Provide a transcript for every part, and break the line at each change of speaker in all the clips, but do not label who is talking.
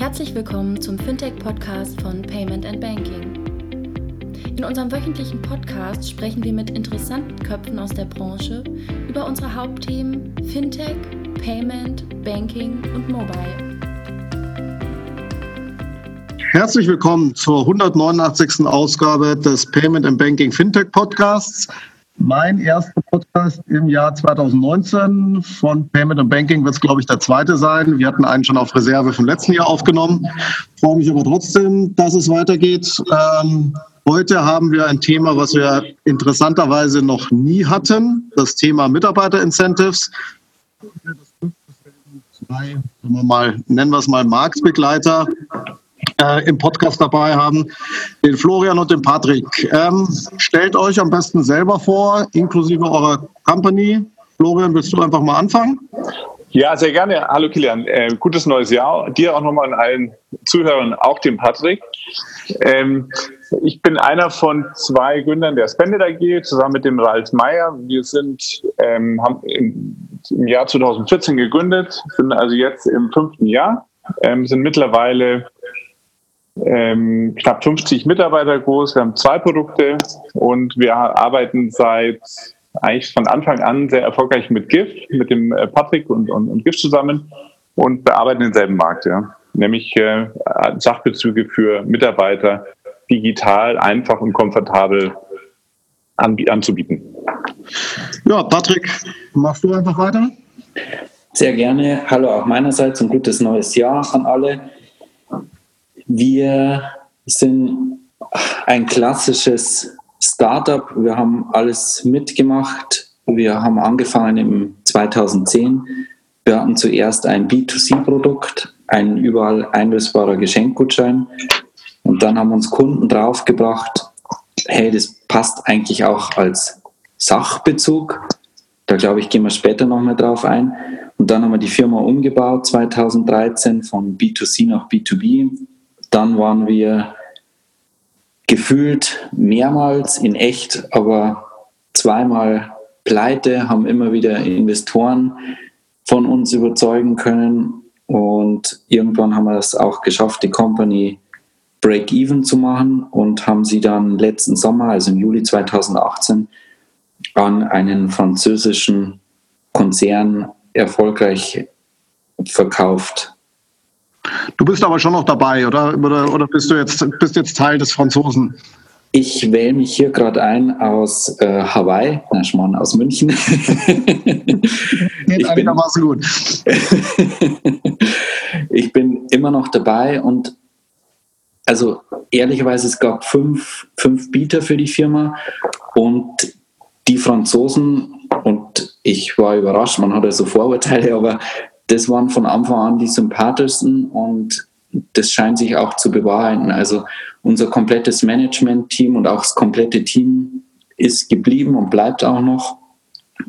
Herzlich willkommen zum Fintech-Podcast von Payment and Banking. In unserem wöchentlichen Podcast sprechen wir mit interessanten Köpfen aus der Branche über unsere Hauptthemen Fintech, Payment, Banking und Mobile.
Herzlich willkommen zur 189. Ausgabe des Payment and Banking Fintech Podcasts. Mein erster Podcast im Jahr 2019 von Payment and Banking wird es, glaube ich, der zweite sein. Wir hatten einen schon auf Reserve vom letzten Jahr aufgenommen. Freue mich aber trotzdem, dass es weitergeht. Ähm, heute haben wir ein Thema, was wir interessanterweise noch nie hatten. Das Thema Mitarbeiter-Incentives. Zwei, wir mal, nennen wir es mal Marktbegleiter äh, im Podcast dabei haben, den Florian und den Patrick. Ähm, stellt euch am besten selber vor, inklusive eurer Company. Florian, willst du einfach mal anfangen?
Ja, sehr gerne. Hallo Kilian, äh, gutes neues Jahr. Dir auch nochmal an allen Zuhörern, auch dem Patrick. Ähm, ich bin einer von zwei Gründern der Spended AG, zusammen mit dem Ralf Meyer. Wir sind, ähm, haben im, im, Jahr 2014 gegründet, sind also jetzt im fünften Jahr, ähm, sind mittlerweile ähm, knapp 50 Mitarbeiter groß. Wir haben zwei Produkte und wir arbeiten seit eigentlich von Anfang an sehr erfolgreich mit GIF, mit dem äh, Patrick und, und, und GIF zusammen und bearbeiten denselben Markt, ja. nämlich äh, Sachbezüge für Mitarbeiter digital, einfach und komfortabel an, anzubieten.
Ja, Patrick, machst du einfach weiter?
Sehr gerne. Hallo auch meinerseits und gutes neues Jahr an alle. Wir sind ein klassisches Startup. Wir haben alles mitgemacht. Wir haben angefangen im 2010. Wir hatten zuerst ein B2C-Produkt, ein überall einlösbarer Geschenkgutschein. Und dann haben uns Kunden draufgebracht, hey, das passt eigentlich auch als Sachbezug. Da glaube ich, gehen wir später nochmal drauf ein. Und dann haben wir die Firma umgebaut 2013 von B2C nach B2B dann waren wir gefühlt mehrmals in echt, aber zweimal pleite, haben immer wieder Investoren von uns überzeugen können und irgendwann haben wir es auch geschafft, die Company Break-Even zu machen und haben sie dann letzten Sommer, also im Juli 2018, an einen französischen Konzern erfolgreich verkauft.
Du bist aber schon noch dabei, oder? Oder, oder bist du jetzt, bist jetzt Teil des Franzosen?
Ich wähle mich hier gerade ein aus äh, Hawaii, na Schmarrn, aus München.
Geht einigermaßen gut.
ich bin immer noch dabei und also ehrlicherweise, es gab fünf, fünf Bieter für die Firma und die Franzosen, und ich war überrascht, man hat ja so Vorurteile, aber das waren von Anfang an die sympathischsten und das scheint sich auch zu bewahrheiten. Also unser komplettes Management-Team und auch das komplette Team ist geblieben und bleibt auch noch.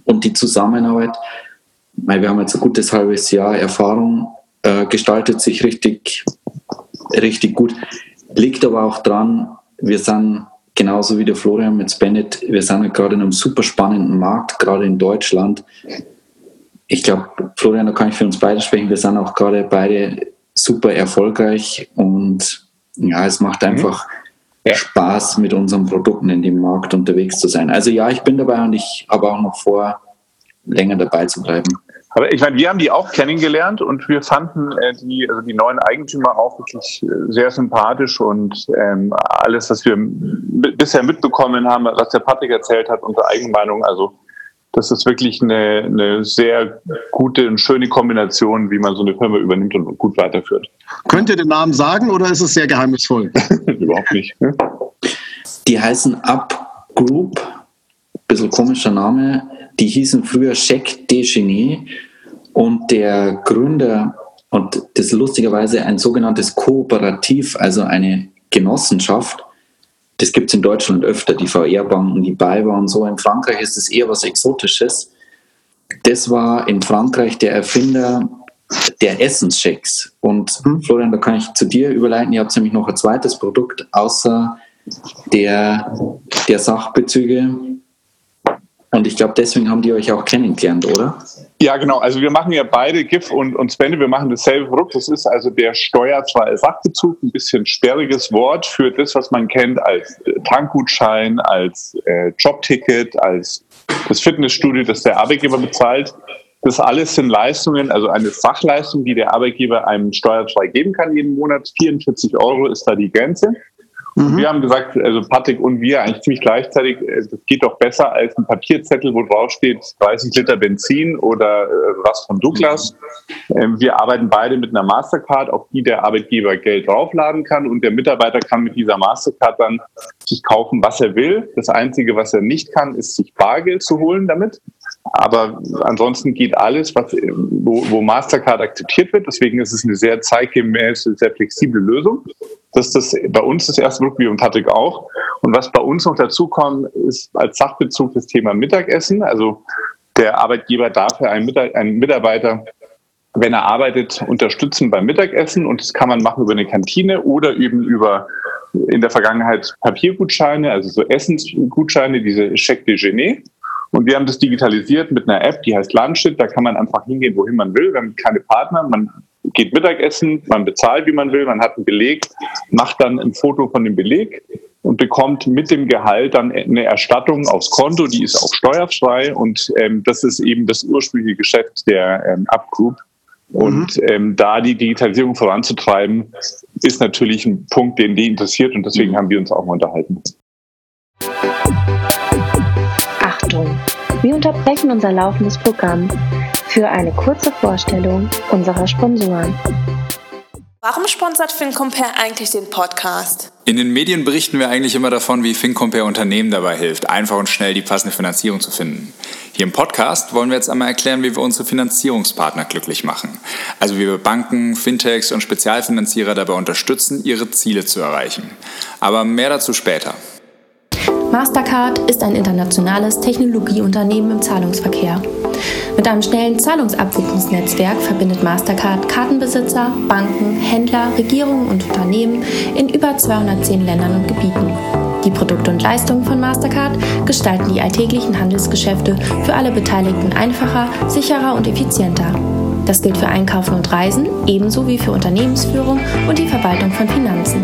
Und die Zusammenarbeit, wir haben jetzt ein gutes halbes Jahr Erfahrung, äh, gestaltet sich richtig, richtig gut. Liegt aber auch dran, wir sind genauso wie der Florian mit Bennett, wir sind gerade in einem super spannenden Markt, gerade in Deutschland ich glaube, Florian, da kann ich für uns beide sprechen. Wir sind auch gerade beide super erfolgreich und ja, es macht mhm. einfach ja. Spaß, mit unseren Produkten in dem Markt unterwegs zu sein. Also ja, ich bin dabei und ich habe auch noch vor, länger dabei zu bleiben.
Aber ich meine, wir haben die auch kennengelernt und wir fanden äh, die, also die neuen Eigentümer auch wirklich äh, sehr sympathisch und ähm, alles, was wir bisher mitbekommen haben, was der Patrick erzählt hat, unsere Eigenmeinung, also das ist wirklich eine, eine sehr gute und schöne Kombination, wie man so eine Firma übernimmt und gut weiterführt.
Könnt ihr den Namen sagen oder ist es sehr geheimnisvoll?
Überhaupt nicht. Ne?
Die heißen Up Group, bisschen komischer Name. Die hießen früher Check Dejeuner und der Gründer, und das ist lustigerweise ein sogenanntes Kooperativ, also eine Genossenschaft, das gibt es in Deutschland öfter, die VR-Banken, die BayWa und so. In Frankreich ist es eher was Exotisches. Das war in Frankreich der Erfinder der Essenschecks. Und mhm. Florian, da kann ich zu dir überleiten. Ihr habt nämlich noch ein zweites Produkt außer der, der Sachbezüge. Und ich glaube, deswegen haben die euch auch kennengelernt, oder?
Ja, genau. Also wir machen ja beide GIF und, und Spende, wir machen dasselbe Produkt. Das ist also der steuerfreie Sachbezug, ein bisschen sperriges Wort für das, was man kennt als äh, Tankgutschein, als äh, Jobticket, als das Fitnessstudio, das der Arbeitgeber bezahlt. Das alles sind Leistungen, also eine Sachleistung, die der Arbeitgeber einem steuerfrei geben kann jeden Monat. 44 Euro ist da die Grenze. Mhm. Wir haben gesagt, also Patrick und wir eigentlich ziemlich gleichzeitig, äh, das geht doch besser als ein Papierzettel, wo drauf steht 30 Liter Benzin oder äh, was von Douglas. Mhm. wir arbeiten beide mit einer Mastercard, auf die der Arbeitgeber Geld draufladen kann und der Mitarbeiter kann mit dieser Mastercard dann sich kaufen, was er will. Das Einzige, was er nicht kann, ist sich Bargeld zu holen damit. Aber ansonsten geht alles, was, wo, wo Mastercard akzeptiert wird. Deswegen ist es eine sehr zeitgemäße, sehr flexible Lösung. Das ist bei uns das erste Produkt, wie und Patrick auch. Und was bei uns noch dazu kommt, ist als Sachbezug das Thema Mittagessen. Also der Arbeitgeber darf ja einen, Mitarbeiter, wenn er arbeitet, unterstützen beim Mittagessen. Und das kann man machen über eine Kantine oder eben über in der Vergangenheit Papiergutscheine, also so Essensgutscheine, diese Cheque Déjeuner. Und wir haben das digitalisiert mit einer App, die heißt Lunchit. Da kann man einfach hingehen, wohin man will. Wir haben keine Partner. Man geht Mittagessen, man bezahlt, wie man will, man hat einen Beleg, macht dann ein Foto von dem Beleg und bekommt mit dem Gehalt dann eine Erstattung aufs Konto, die ist auch steuerfrei und ähm, das ist eben das ursprüngliche Geschäft der ähm, Upgroup. Und mhm. ähm, da die Digitalisierung voranzutreiben, ist natürlich ein Punkt, den die interessiert und deswegen mhm. haben wir uns auch mal unterhalten.
Achtung, wir unterbrechen unser laufendes Programm für eine kurze Vorstellung unserer Sponsoren.
Warum sponsert FinCompare eigentlich den Podcast?
In den Medien berichten wir eigentlich immer davon, wie FinCompare Unternehmen dabei hilft, einfach und schnell die passende Finanzierung zu finden. Hier im Podcast wollen wir jetzt einmal erklären, wie wir unsere Finanzierungspartner glücklich machen. Also wie wir Banken, Fintechs und Spezialfinanzierer dabei unterstützen, ihre Ziele zu erreichen. Aber mehr dazu später.
Mastercard ist ein internationales Technologieunternehmen im Zahlungsverkehr. Mit einem schnellen Zahlungsabwicklungsnetzwerk verbindet Mastercard Kartenbesitzer, Banken, Händler, Regierungen und Unternehmen in über 210 Ländern und Gebieten. Die Produkte und Leistungen von Mastercard gestalten die alltäglichen Handelsgeschäfte für alle Beteiligten einfacher, sicherer und effizienter. Das gilt für Einkaufen und Reisen, ebenso wie für Unternehmensführung und die Verwaltung von Finanzen.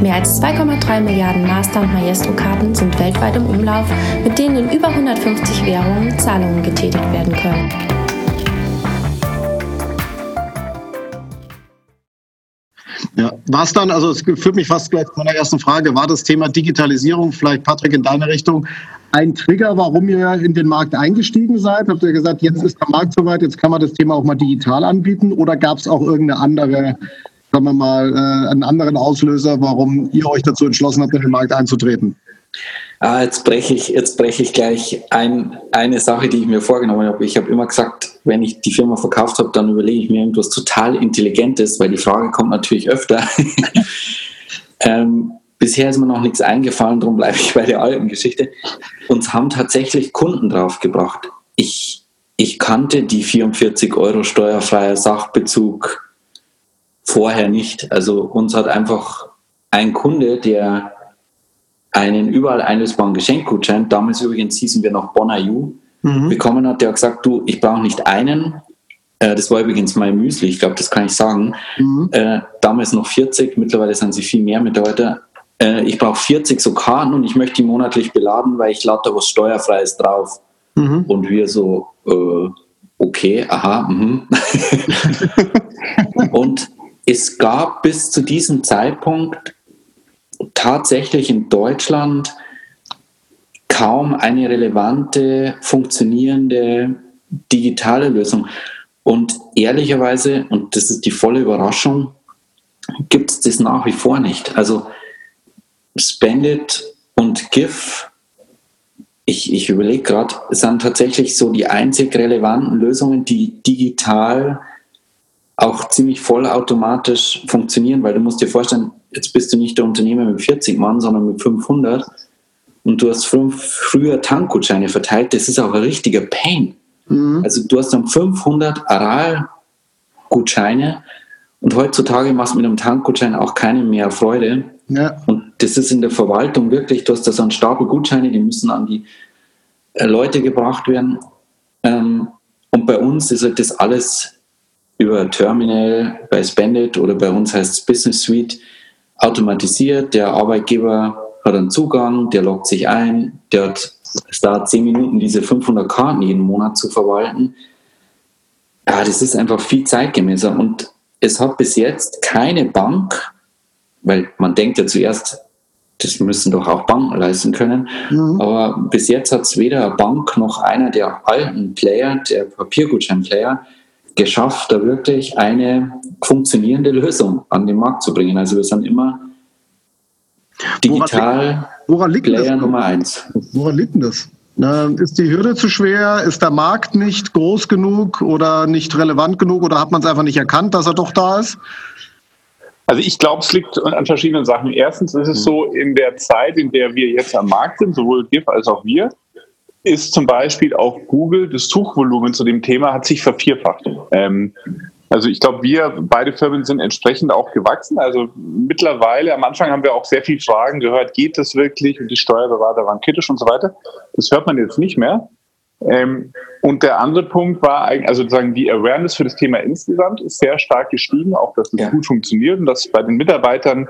Mehr als 2,3 Milliarden Master- und Maestro-Karten sind weltweit im Umlauf, mit denen in über 150 Währungen Zahlungen getätigt werden können.
Ja, war es dann, also es führt mich fast gleich zu meiner ersten Frage, war das Thema Digitalisierung, vielleicht Patrick in deine Richtung, ein Trigger, warum ihr in den Markt eingestiegen seid? Habt ihr gesagt, jetzt ist der Markt soweit, jetzt kann man das Thema auch mal digital anbieten oder gab es auch irgendeine andere sagen wir mal, äh, einen anderen Auslöser, warum ihr euch dazu entschlossen habt, in den Markt einzutreten?
Ah, jetzt breche ich, jetzt ich gleich ein, eine Sache, die ich mir vorgenommen habe. Ich habe immer gesagt, wenn ich die Firma verkauft habe, dann überlege ich mir irgendwas total Intelligentes, weil die Frage kommt natürlich öfter. ähm, bisher ist mir noch nichts eingefallen, darum bleibe ich bei der alten Geschichte. Uns haben tatsächlich Kunden draufgebracht. Ich, ich kannte die 44 Euro steuerfreier Sachbezug vorher nicht. Also uns hat einfach ein Kunde, der einen überall einlösbaren Geschenkgutschein, damals übrigens hießen wir noch Bonayu, mhm. bekommen hat, der hat gesagt, du, ich brauche nicht einen, äh, das war übrigens mein Müsli, ich glaube, das kann ich sagen, mhm. äh, damals noch 40, mittlerweile sind sie viel mehr Mitarbeiter, äh, ich brauche 40 so Karten und ich möchte die monatlich beladen, weil ich lade da was Steuerfreies drauf. Mhm. Und wir so, okay, aha, mhm. und es gab bis zu diesem Zeitpunkt tatsächlich in Deutschland kaum eine relevante, funktionierende digitale Lösung. Und ehrlicherweise, und das ist die volle Überraschung, gibt es das nach wie vor nicht. Also Spendit und GIF, ich, ich überlege gerade, sind tatsächlich so die einzig relevanten Lösungen, die digital auch ziemlich vollautomatisch funktionieren, weil du musst dir vorstellen, jetzt bist du nicht der Unternehmer mit 40 Mann, sondern mit 500 und du hast fünf früher Tankgutscheine verteilt. Das ist auch ein richtiger Pain. Mhm. Also du hast dann 500 Aral-Gutscheine und heutzutage machst du mit einem Tankgutschein auch keine mehr Freude. Ja. Und das ist in der Verwaltung wirklich, du hast da so einen Stapel Gutscheine, die müssen an die äh, Leute gebracht werden. Ähm, Und bei uns ist halt das alles über Terminal, bei Spendit oder bei uns heißt es Business Suite automatisiert. Der Arbeitgeber hat einen Zugang, der loggt sich ein, der hat, es dauert zehn Minuten, diese 500 Karten jeden Monat zu verwalten. Ja, das ist einfach viel zeitgemäßer und es hat bis jetzt keine Bank, weil man denkt ja zuerst, das müssen doch auch Banken leisten können. Mhm. Aber bis jetzt hat es weder eine Bank noch einer der alten Player, der Papiergutschein-Player, geschafft, da wirklich eine funktionierende Lösung an den Markt zu bringen. Also wir sind immer digital
woran liegt, woran liegt
Player Nummer eins.
Woran liegt denn das? Ist die Hürde zu schwer? Ist der Markt nicht groß genug oder nicht relevant genug oder hat man es einfach nicht erkannt, dass er doch da ist?
Also ich glaube, es liegt an verschiedenen Sachen. Erstens ist es mhm. so, in der Zeit, in der wir jetzt am Markt sind, sowohl GIF als auch wir, ist zum Beispiel auf Google das Suchvolumen zu dem Thema hat sich vervierfacht. Ähm, also ich glaube, wir beide Firmen sind entsprechend auch gewachsen. Also mittlerweile, am Anfang haben wir auch sehr viele Fragen gehört, geht das wirklich? Und die Steuerberater waren kritisch und so weiter. Das hört man jetzt nicht mehr. Ähm, und der andere Punkt war eigentlich, also sozusagen die Awareness für das Thema insgesamt ist sehr stark gestiegen, auch dass es ja. gut funktioniert und dass bei den Mitarbeitern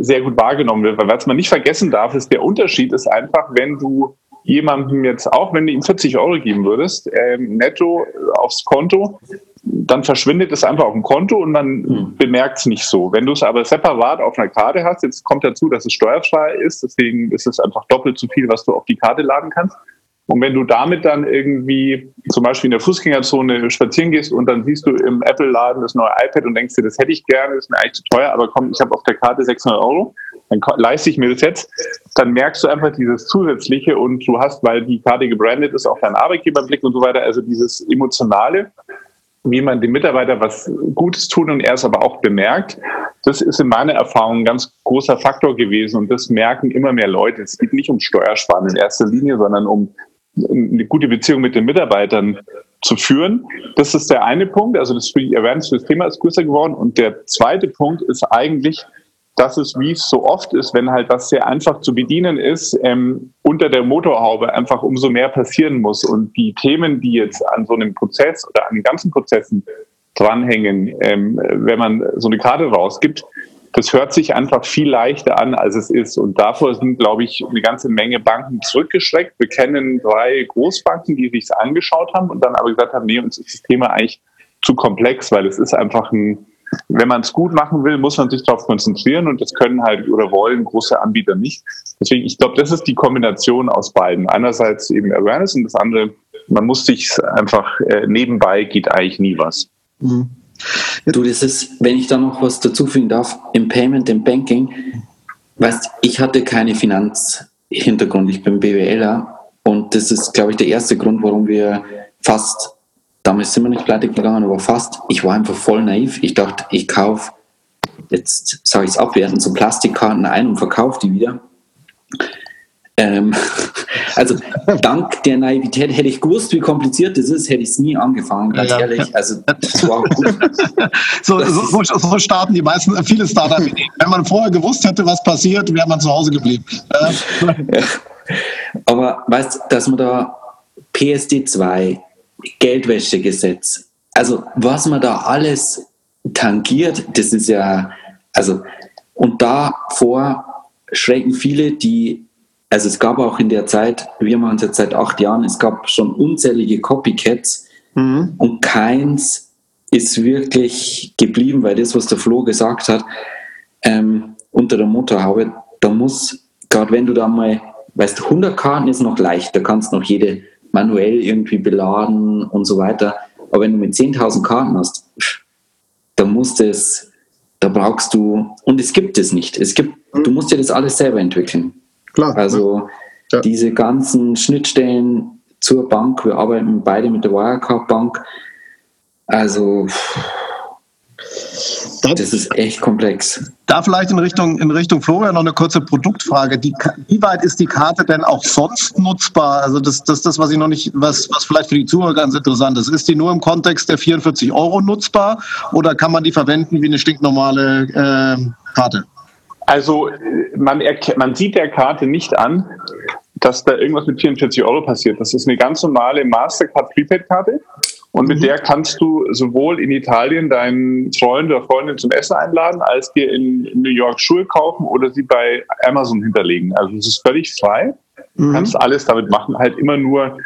sehr gut wahrgenommen wird. Weil was man nicht vergessen darf, ist, der Unterschied ist einfach, wenn du jemandem jetzt, auch wenn du ihm 40 Euro geben würdest, ähm, netto aufs Konto, dann verschwindet es einfach auf dem Konto und man mhm. bemerkt es nicht so. Wenn du es aber separat auf einer Karte hast, jetzt kommt dazu, dass es steuerfrei ist, deswegen ist es einfach doppelt so viel, was du auf die Karte laden kannst. Und wenn du damit dann irgendwie zum Beispiel in der Fußgängerzone spazieren gehst und dann siehst du im Apple-Laden das neue iPad und denkst dir, das hätte ich gerne, das ist mir eigentlich zu teuer, aber komm, ich habe auf der Karte 600 Euro, dann leiste ich mir das jetzt, dann merkst du einfach dieses Zusätzliche und du hast, weil die Karte gebrandet ist, auch deinen Arbeitgeberblick und so weiter, also dieses Emotionale, wie man dem Mitarbeiter was Gutes tut und er es aber auch bemerkt, das ist in meiner Erfahrung ein ganz großer Faktor gewesen und das merken immer mehr Leute. Es geht nicht um Steuersparen in erster Linie, sondern um eine gute Beziehung mit den Mitarbeitern zu führen. Das ist der eine Punkt. Also das die Awareness für das Thema ist größer geworden. Und der zweite Punkt ist eigentlich, dass es, wie es so oft ist, wenn halt was sehr einfach zu bedienen ist, ähm, unter der Motorhaube einfach umso mehr passieren muss. Und die Themen, die jetzt an so einem Prozess oder an den ganzen Prozessen dranhängen, ähm, wenn man so eine Karte rausgibt, das hört sich einfach viel leichter an, als es ist. Und davor sind, glaube ich, eine ganze Menge Banken zurückgeschreckt. Wir kennen drei Großbanken, die sich angeschaut haben und dann aber gesagt haben, nee, uns ist das Thema eigentlich zu komplex, weil es ist einfach ein, wenn man es gut machen will, muss man sich darauf konzentrieren und das können halt oder wollen große Anbieter nicht. Deswegen, ich glaube, das ist die Kombination aus beiden. Einerseits eben Awareness und das andere, man muss sich einfach äh, nebenbei geht eigentlich nie was. Mhm.
Du, das ist, wenn ich da noch was dazufügen darf, im Payment, im Banking, weißt, ich hatte keine Finanzhintergrund, ich bin BWLer und das ist, glaube ich, der erste Grund, warum wir fast, damals sind wir nicht pleite gegangen, aber fast, ich war einfach voll naiv. Ich dachte, ich kaufe, jetzt sage ich es abwertend, so Plastikkarten ein und verkaufe die wieder. Ähm, also dank der Naivität hätte ich gewusst, wie kompliziert das ist, hätte ich es nie angefangen, ganz ja, ehrlich. Also das war gut.
so, so, so, starten die meisten, viele Startups. Wenn man vorher gewusst hätte, was passiert, wäre man zu Hause geblieben.
ja. Aber weißt du, dass man da PSD 2, Geldwäschegesetz, also was man da alles tangiert, das ist ja, also und davor schrecken viele, die also es gab auch in der Zeit, wir machen es jetzt seit acht Jahren, es gab schon unzählige Copycats mhm. und keins ist wirklich geblieben, weil das, was der Flo gesagt hat, ähm, unter der Motorhaube, da muss, gerade wenn du da mal, weißt du, 100 Karten ist noch leicht, da kannst du noch jede manuell irgendwie beladen und so weiter. Aber wenn du mit 10.000 Karten hast, da musst es, da brauchst du, und es gibt es nicht. Es gibt, du musst dir das alles selber entwickeln. Klar. Also ja. diese ganzen Schnittstellen zur Bank, wir arbeiten beide mit der Wirecard Bank. Also das ist echt komplex.
Da vielleicht in Richtung, in Richtung Florian noch eine kurze Produktfrage. Die, wie weit ist die Karte denn auch sonst nutzbar? Also das, das, das was ich noch nicht, was, was vielleicht für die Zuhörer ganz interessant ist. Ist die nur im Kontext der 44 Euro nutzbar oder kann man die verwenden wie eine stinknormale äh, Karte?
Also man, man sieht der Karte nicht an, dass da irgendwas mit 44 Euro passiert. Das ist eine ganz normale Mastercard Prepaid-Karte Und mit mhm. der kannst du sowohl in Italien deinen Freund oder Freundin zum Essen einladen, als dir in New York Schuhe kaufen oder sie bei Amazon hinterlegen. Also es ist völlig frei. Du mhm. kannst alles damit machen, halt immer nur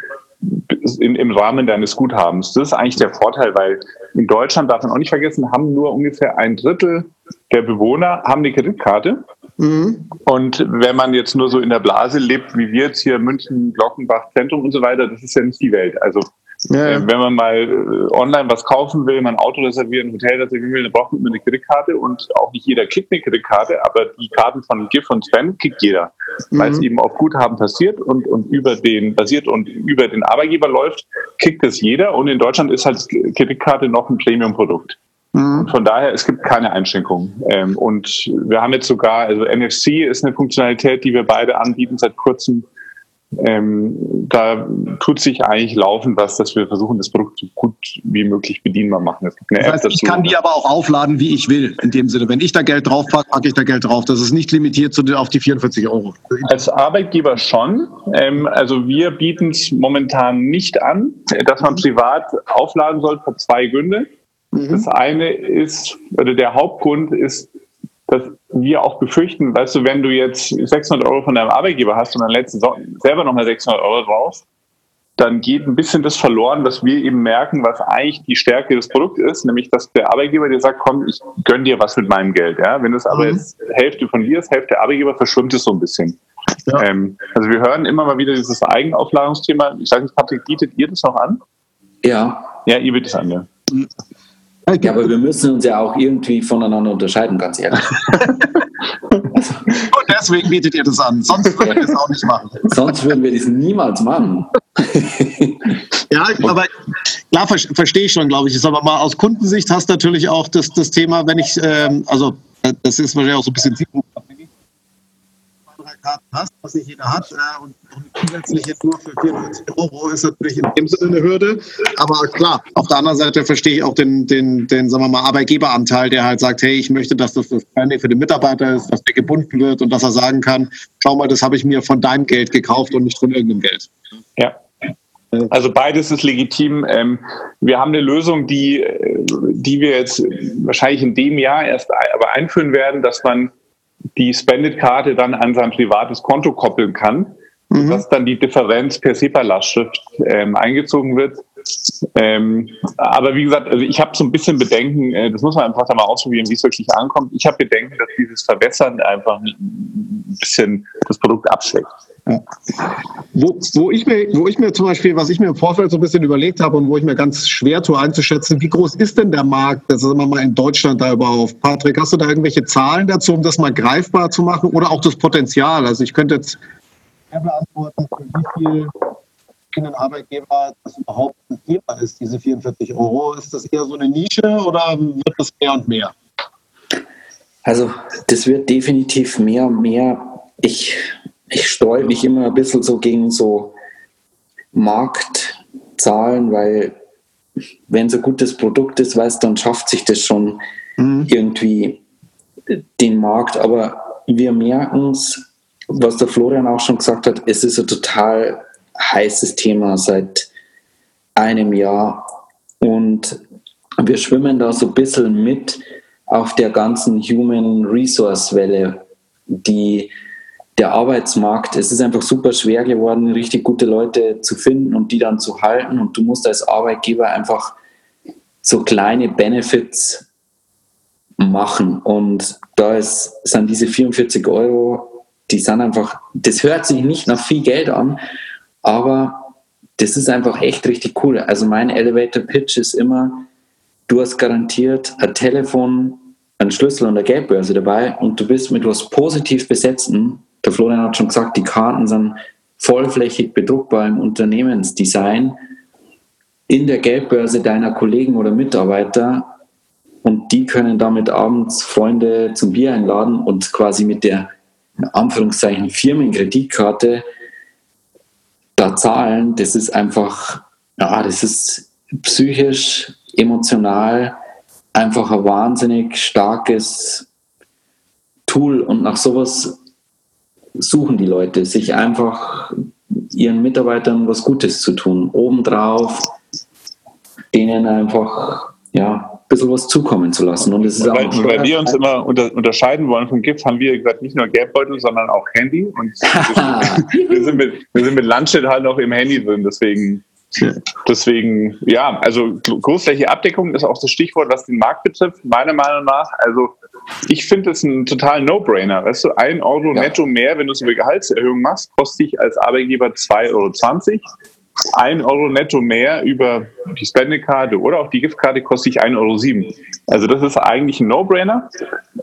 in, im Rahmen deines Guthabens. Das ist eigentlich der Vorteil, weil in Deutschland, darf man auch nicht vergessen, haben nur ungefähr ein Drittel der Bewohner haben eine Kreditkarte. Mhm. Und wenn man jetzt nur so in der Blase lebt, wie wir jetzt hier München, Glockenbach, Zentrum und so weiter, das ist ja nicht die Welt. Also ja, ja. wenn man mal äh, online was kaufen will, man ein Auto reservieren, ein Hotel reservieren will, dann braucht man eine Kreditkarte und auch nicht jeder kriegt eine Kreditkarte, aber die Karten von GIF und Spend kriegt jeder, mhm. weil es eben auf Guthaben passiert und, und über den basiert und über den Arbeitgeber läuft, kriegt es jeder und in Deutschland ist halt Kreditkarte noch ein Premium-Produkt. Mhm. Von daher, es gibt keine Einschränkungen. Ähm, und wir haben jetzt sogar, also NFC ist eine Funktionalität, die wir beide anbieten seit kurzem. Ähm, da tut sich eigentlich laufend was, dass wir versuchen, das Produkt so gut wie möglich bedienbar machen.
Es gibt eine das heißt, App dazu. Ich kann die aber auch aufladen, wie ich will. In dem Sinne, wenn ich da Geld drauf packe, packe ich da Geld drauf. Das ist nicht limitiert zu, auf die 44 Euro.
Als Arbeitgeber schon. Ähm, also wir bieten es momentan nicht an, dass man privat aufladen soll, für zwei Gründe. Mhm. Das eine ist, oder der Hauptgrund ist, wir auch befürchten, weißt du, wenn du jetzt 600 Euro von deinem Arbeitgeber hast und dann lädst du selber nochmal 600 Euro drauf, dann geht ein bisschen das verloren, dass wir eben merken, was eigentlich die Stärke des Produkts ist, nämlich dass der Arbeitgeber dir sagt, komm, ich gönn dir was mit meinem Geld. Ja? Wenn es aber mhm. jetzt Hälfte von dir ist, Hälfte der Arbeitgeber, verschwimmt es so ein bisschen. Ja. Ähm, also wir hören immer mal wieder dieses Eigenaufladungsthema. Ich sage nicht, Patrick, bietet ihr das noch an?
Ja.
Ja, ihr bietet es an, ja. Mhm.
Ja, aber wir müssen uns ja auch irgendwie voneinander unterscheiden, ganz ehrlich.
Und deswegen bietet ihr das an. Sonst würden wir es auch nicht machen.
Sonst würden wir das niemals machen.
ja, aber klar verstehe ich schon, glaube ich. Aber mal aus Kundensicht hast du natürlich auch das, das Thema, wenn ich, ähm, also das ist wahrscheinlich auch so ein bisschen Karten hast, was nicht jeder hat, äh, und, zusätzlich jetzt nur für 44 Euro ist natürlich in dem Sinne eine Hürde. Aber klar, auf der anderen Seite verstehe ich auch den, den, den sagen wir mal, Arbeitgeberanteil, der halt sagt, hey, ich möchte, dass das für den Mitarbeiter ist, dass der gebunden wird und dass er sagen kann, schau mal, das habe ich mir von deinem Geld gekauft und nicht von irgendeinem Geld.
Ja. Also beides ist legitim. Ähm, wir haben eine Lösung, die, die wir jetzt wahrscheinlich in dem Jahr erst aber einführen werden, dass man die Spendit-Karte dann an sein privates Konto koppeln kann, mhm. dass dann die Differenz per SEPA-Lastschrift ähm, eingezogen wird. Ähm, aber wie gesagt, also ich habe so ein bisschen Bedenken, äh, das muss man einfach da mal ausprobieren, wie es wirklich ankommt. Ich habe Bedenken, dass dieses Verbessern einfach ein bisschen das Produkt abschlägt.
Wo, wo, ich mir, wo ich mir zum Beispiel, was ich mir im Vorfeld so ein bisschen überlegt habe und wo ich mir ganz schwer tue einzuschätzen, wie groß ist denn der Markt, das ist immer mal in Deutschland da überhaupt? Patrick, hast du da irgendwelche Zahlen dazu, um das mal greifbar zu machen oder auch das Potenzial? Also ich könnte jetzt beantworten, für wie viel einen Arbeitgeber das überhaupt ein Thema ist, diese 44 Euro. Ist das eher so eine Nische oder wird das mehr und mehr?
Also das wird definitiv mehr und mehr. Ich ich sträube mich immer ein bisschen so gegen so Marktzahlen, weil wenn so ein gutes Produkt ist, weißt dann schafft sich das schon mhm. irgendwie den Markt. Aber wir merken es, was der Florian auch schon gesagt hat, es ist ein total heißes Thema seit einem Jahr und wir schwimmen da so ein bisschen mit auf der ganzen Human Resource Welle, die der Arbeitsmarkt, es ist einfach super schwer geworden, richtig gute Leute zu finden und die dann zu halten. Und du musst als Arbeitgeber einfach so kleine Benefits machen. Und da ist, sind diese 44 Euro, die sind einfach, das hört sich nicht nach viel Geld an, aber das ist einfach echt richtig cool. Also mein Elevator Pitch ist immer, du hast garantiert ein Telefon, einen Schlüssel und eine Geldbörse dabei und du bist mit was positiv besetzten der Florian hat schon gesagt, die Karten sind vollflächig bedruckbar im Unternehmensdesign. In der Geldbörse deiner Kollegen oder Mitarbeiter. Und die können damit abends Freunde zum Bier einladen und quasi mit der in Anführungszeichen Firmenkreditkarte da zahlen. Das ist einfach, ja, das ist psychisch, emotional einfach ein wahnsinnig starkes Tool. Und nach sowas suchen die Leute, sich einfach ihren Mitarbeitern was Gutes zu tun. Obendrauf denen einfach ja, ein bisschen was zukommen zu lassen. Und es ist
weil, auch weil wir uns immer unter, unterscheiden wollen vom GIF, haben wir gesagt, nicht nur Geldbeutel, sondern auch Handy. Und wir, sind mit, wir sind mit Landshit halt noch im Handy drin, deswegen. Deswegen, ja, also großflächige Abdeckung ist auch das Stichwort, was den Markt betrifft, meiner Meinung nach. Also ich finde es ein total No-Brainer. Weißt du, ein Euro ja. netto mehr, wenn du es über Gehaltserhöhung machst, kostet dich als Arbeitgeber 2,20 Euro. 1 Euro netto mehr über die Spendekarte oder auch die Giftkarte kostet ich 1,07 Euro. Also das ist eigentlich ein No-Brainer.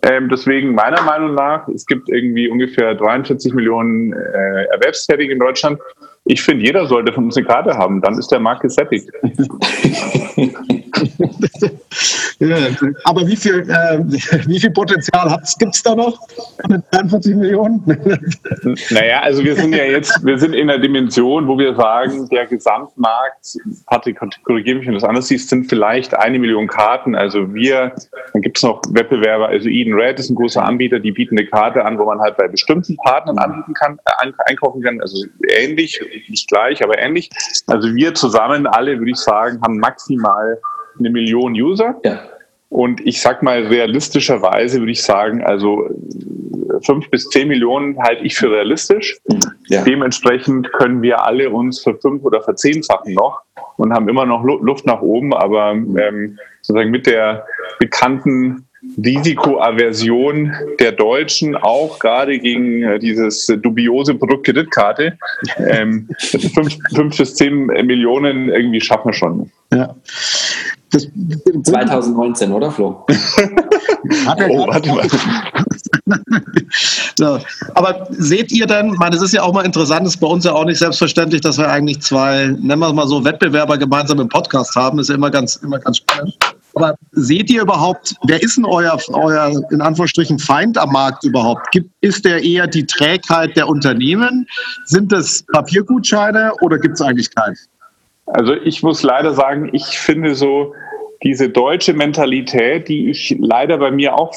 Ähm, deswegen meiner Meinung nach, es gibt irgendwie ungefähr 43 Millionen äh, Erwerbstätige in Deutschland. Ich finde, jeder sollte von uns eine Karte haben, dann ist der Markt gesättigt.
ja, aber wie viel, äh, wie viel Potenzial gibt es da noch mit 43 Millionen?
naja, also wir sind ja jetzt, wir sind in einer Dimension, wo wir sagen, der Gesamtmarkt, Patrick, korrigiere mich, wenn du das anders siehst, sind vielleicht eine Million Karten. Also wir, dann gibt es noch Wettbewerber, also Eden Red ist ein großer Anbieter, die bieten eine Karte an, wo man halt bei bestimmten Partnern anbieten kann, äh, einkaufen kann, also ähnlich, nicht gleich, aber ähnlich. Also wir zusammen alle, würde ich sagen, haben maximal eine Million User. Ja. Und ich sag mal, realistischerweise würde ich sagen, also fünf bis zehn Millionen halte ich für realistisch. Ja. Dementsprechend können wir alle uns für fünf oder verzehnfachen noch und haben immer noch Luft nach oben, aber ähm, sozusagen mit der bekannten Risikoaversion der Deutschen auch gerade gegen äh, dieses dubiose Produkt Kreditkarte. Ähm, fünf, fünf bis zehn Millionen irgendwie schaffen wir schon.
Ja. Das, 2019, oder Flo?
oh, warte mal. so. Aber seht ihr denn, meine, das ist ja auch mal interessant, ist bei uns ja auch nicht selbstverständlich, dass wir eigentlich zwei, nennen wir es mal so, Wettbewerber gemeinsam im Podcast haben. Ist ja immer ganz, immer ganz spannend. Aber seht ihr überhaupt, wer ist denn euer, euer in Anführungsstrichen Feind am Markt überhaupt? Gibt, ist der eher die Trägheit der Unternehmen? Sind das Papiergutscheine oder gibt es eigentlich keinen?
Also ich muss leider sagen, ich finde so diese deutsche Mentalität, die ich leider bei mir auch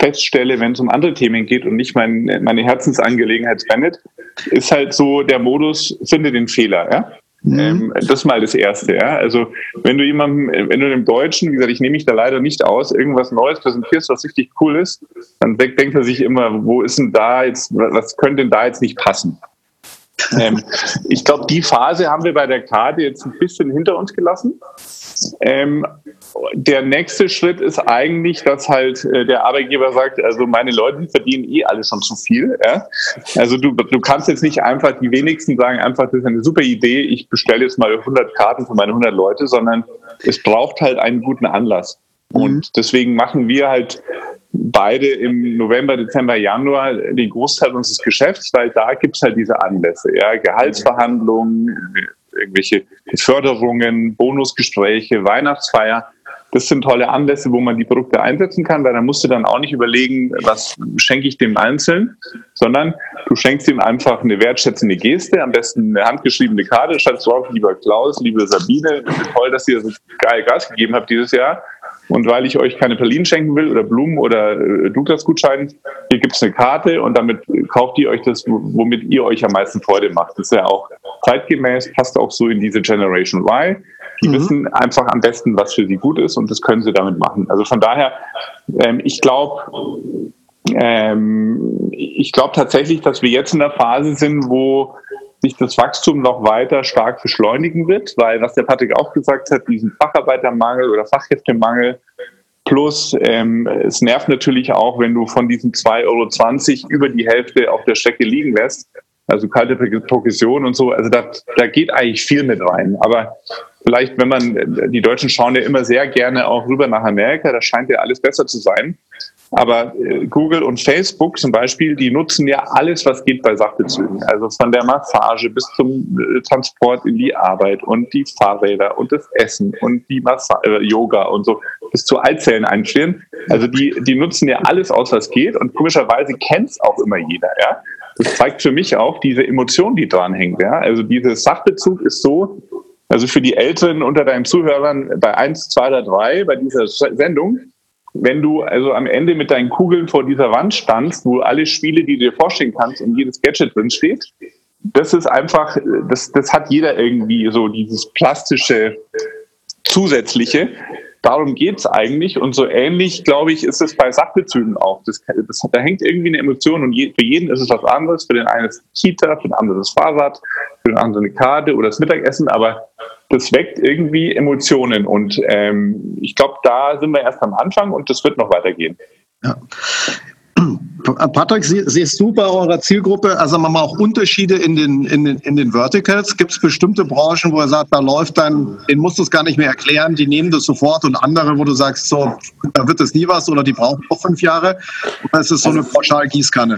feststelle, wenn es um andere Themen geht und nicht mein, meine Herzensangelegenheit spendet, ist halt so der Modus, finde den Fehler. Ja? Mhm. Ähm, das ist mal das Erste. Ja? Also wenn du jemandem, wenn du dem Deutschen, wie gesagt, ich nehme mich da leider nicht aus, irgendwas Neues präsentierst, was richtig cool ist, dann denkt er sich immer, wo ist denn da jetzt, was könnte denn da jetzt nicht passen? Ähm, ich glaube, die Phase haben wir bei der Karte jetzt ein bisschen hinter uns gelassen. Ähm, der nächste Schritt ist eigentlich, dass halt äh, der Arbeitgeber sagt, also meine Leute verdienen eh alle schon zu viel. Ja? Also du, du kannst jetzt nicht einfach, die wenigsten sagen einfach, das ist eine super Idee, ich bestelle jetzt mal 100 Karten für meine 100 Leute, sondern es braucht halt einen guten Anlass. Und mhm. deswegen machen wir halt beide im November, Dezember, Januar den Großteil unseres Geschäfts, weil da gibt es halt diese Anlässe, ja, Gehaltsverhandlungen, irgendwelche Förderungen, Bonusgespräche, Weihnachtsfeier. Das sind tolle Anlässe, wo man die Produkte einsetzen kann, weil da musst du dann auch nicht überlegen, was schenke ich dem Einzelnen, sondern du schenkst ihm einfach eine wertschätzende Geste, am besten eine handgeschriebene Karte, schreibst drauf, lieber Klaus, liebe Sabine, toll, dass ihr so geil Gas gegeben habt dieses Jahr. Und weil ich euch keine Pralinen schenken will oder Blumen oder äh, Douglas-Gutschein, hier gibt es eine Karte und damit kauft ihr euch das, womit ihr euch am meisten Freude macht. Das ist ja auch zeitgemäß, passt auch so in diese Generation Y. Die mhm. wissen einfach am besten, was für sie gut ist und das können sie damit machen. Also von daher, ähm, ich glaube, ähm, ich glaube tatsächlich, dass wir jetzt in der Phase sind, wo sich das Wachstum noch weiter stark beschleunigen wird, weil, was der Patrick auch gesagt hat, diesen Facharbeitermangel oder Fachkräftemangel plus ähm, es nervt natürlich auch, wenn du von diesen 2,20 Euro über die Hälfte auf der Strecke liegen lässt, also kalte Progression und so, also da, da geht eigentlich viel mit rein. Aber vielleicht, wenn man, die Deutschen schauen ja immer sehr gerne auch rüber nach Amerika, da scheint ja alles besser zu sein. Aber äh, Google und Facebook zum Beispiel, die nutzen ja alles, was geht bei Sachbezügen. Also von der Massage bis zum äh, Transport in die Arbeit und die Fahrräder und das Essen und die Massa äh, Yoga und so bis zu Eizellen einstellen. Also die, die nutzen ja alles aus, was geht. Und komischerweise kennt es auch immer jeder. Ja? Das zeigt für mich auch diese Emotion, die dran hängt. Ja? Also dieser Sachbezug ist so, also für die Älteren unter deinen Zuhörern bei 1, 2 oder 3 bei dieser Sendung, wenn du also am Ende mit deinen Kugeln vor dieser Wand standst, wo alle Spiele, die du dir vorstellen kannst und jedes Gadget drin steht, das ist einfach, das, das hat jeder irgendwie so dieses plastische zusätzliche. Darum geht's eigentlich. Und so ähnlich, glaube ich, ist es bei Sachbezügen auch. Das, das, da hängt irgendwie eine Emotion und je, für jeden ist es was anderes. Für den einen ist es Kita, für den anderen das Fahrrad, für den anderen eine Karte oder das Mittagessen. Aber das weckt irgendwie Emotionen. Und ähm, ich glaube, da sind wir erst am Anfang und das wird noch weitergehen.
Ja. Patrick, siehst du bei eurer Zielgruppe, also man auch Unterschiede in den, in den, in den Verticals? Gibt es bestimmte Branchen, wo er sagt, da läuft dann, den musst du es gar nicht mehr erklären, die nehmen das sofort und andere, wo du sagst, so, da wird es nie was oder die brauchen noch fünf Jahre? Oder ist es so eine Pauschalgießkanne?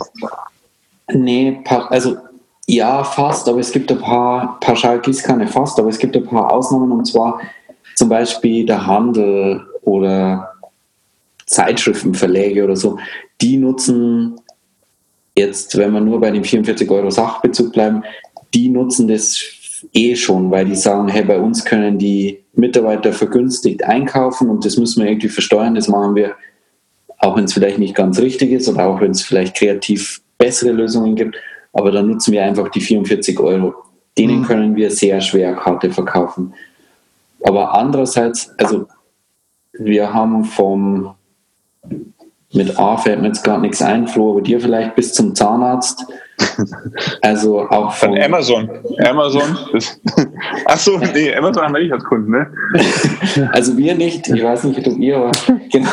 Nee, also ja, fast, aber es gibt ein paar, Pauschalgießkanne fast, aber es gibt ein paar Ausnahmen und zwar zum Beispiel der Handel oder Zeitschriftenverläge oder so, die nutzen jetzt, wenn wir nur bei dem 44 Euro Sachbezug bleiben, die nutzen das eh schon, weil die sagen, hey, bei uns können die Mitarbeiter vergünstigt einkaufen und das müssen wir irgendwie versteuern. Das machen wir, auch wenn es vielleicht nicht ganz richtig ist oder auch wenn es vielleicht kreativ bessere Lösungen gibt, aber dann nutzen wir einfach die 44 Euro. Denen mhm. können wir sehr schwer Karte verkaufen. Aber andererseits, also wir haben vom mit A fällt mir jetzt gerade nichts ein, Flo, aber dir vielleicht bis zum Zahnarzt. Also auch
von, von Amazon. Amazon. Achso, nee, Amazon haben wir nicht als Kunden, ne?
Also wir nicht, ich weiß nicht, ob ihr, aber genau.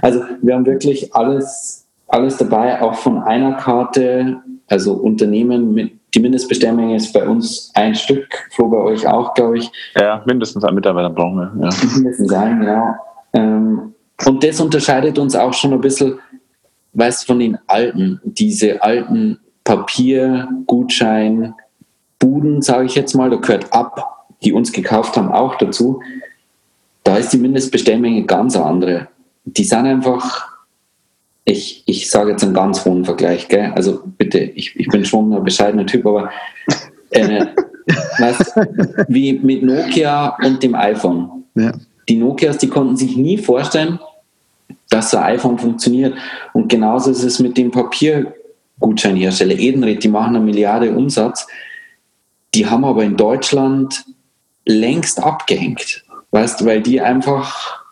Also wir haben wirklich alles, alles dabei, auch von einer Karte, also Unternehmen mit die Mindestbestellmenge ist bei uns ein Stück, Flo bei euch auch, glaube ich.
Ja, mindestens ein Mitarbeiter brauchen wir. Ja.
Mindestens ein, genau. Ähm, und das unterscheidet uns auch schon ein bisschen, weißt von den alten, diese alten Papiergutschein, Buden, sage ich jetzt mal, da gehört ab, die uns gekauft haben, auch dazu. Da ist die Mindestbestellmenge ganz andere. Die sind einfach, ich, ich sage jetzt einen ganz hohen Vergleich, gell? also bitte, ich, ich bin schon ein bescheidener Typ, aber äh, weißt, wie mit Nokia und dem iPhone. Ja die Nokias, die konnten sich nie vorstellen, dass ein iPhone funktioniert. Und genauso ist es mit dem Papiergutscheinhersteller. Edenred, die machen eine Milliarde Umsatz. Die haben aber in Deutschland längst abgehängt. Weißt weil die einfach,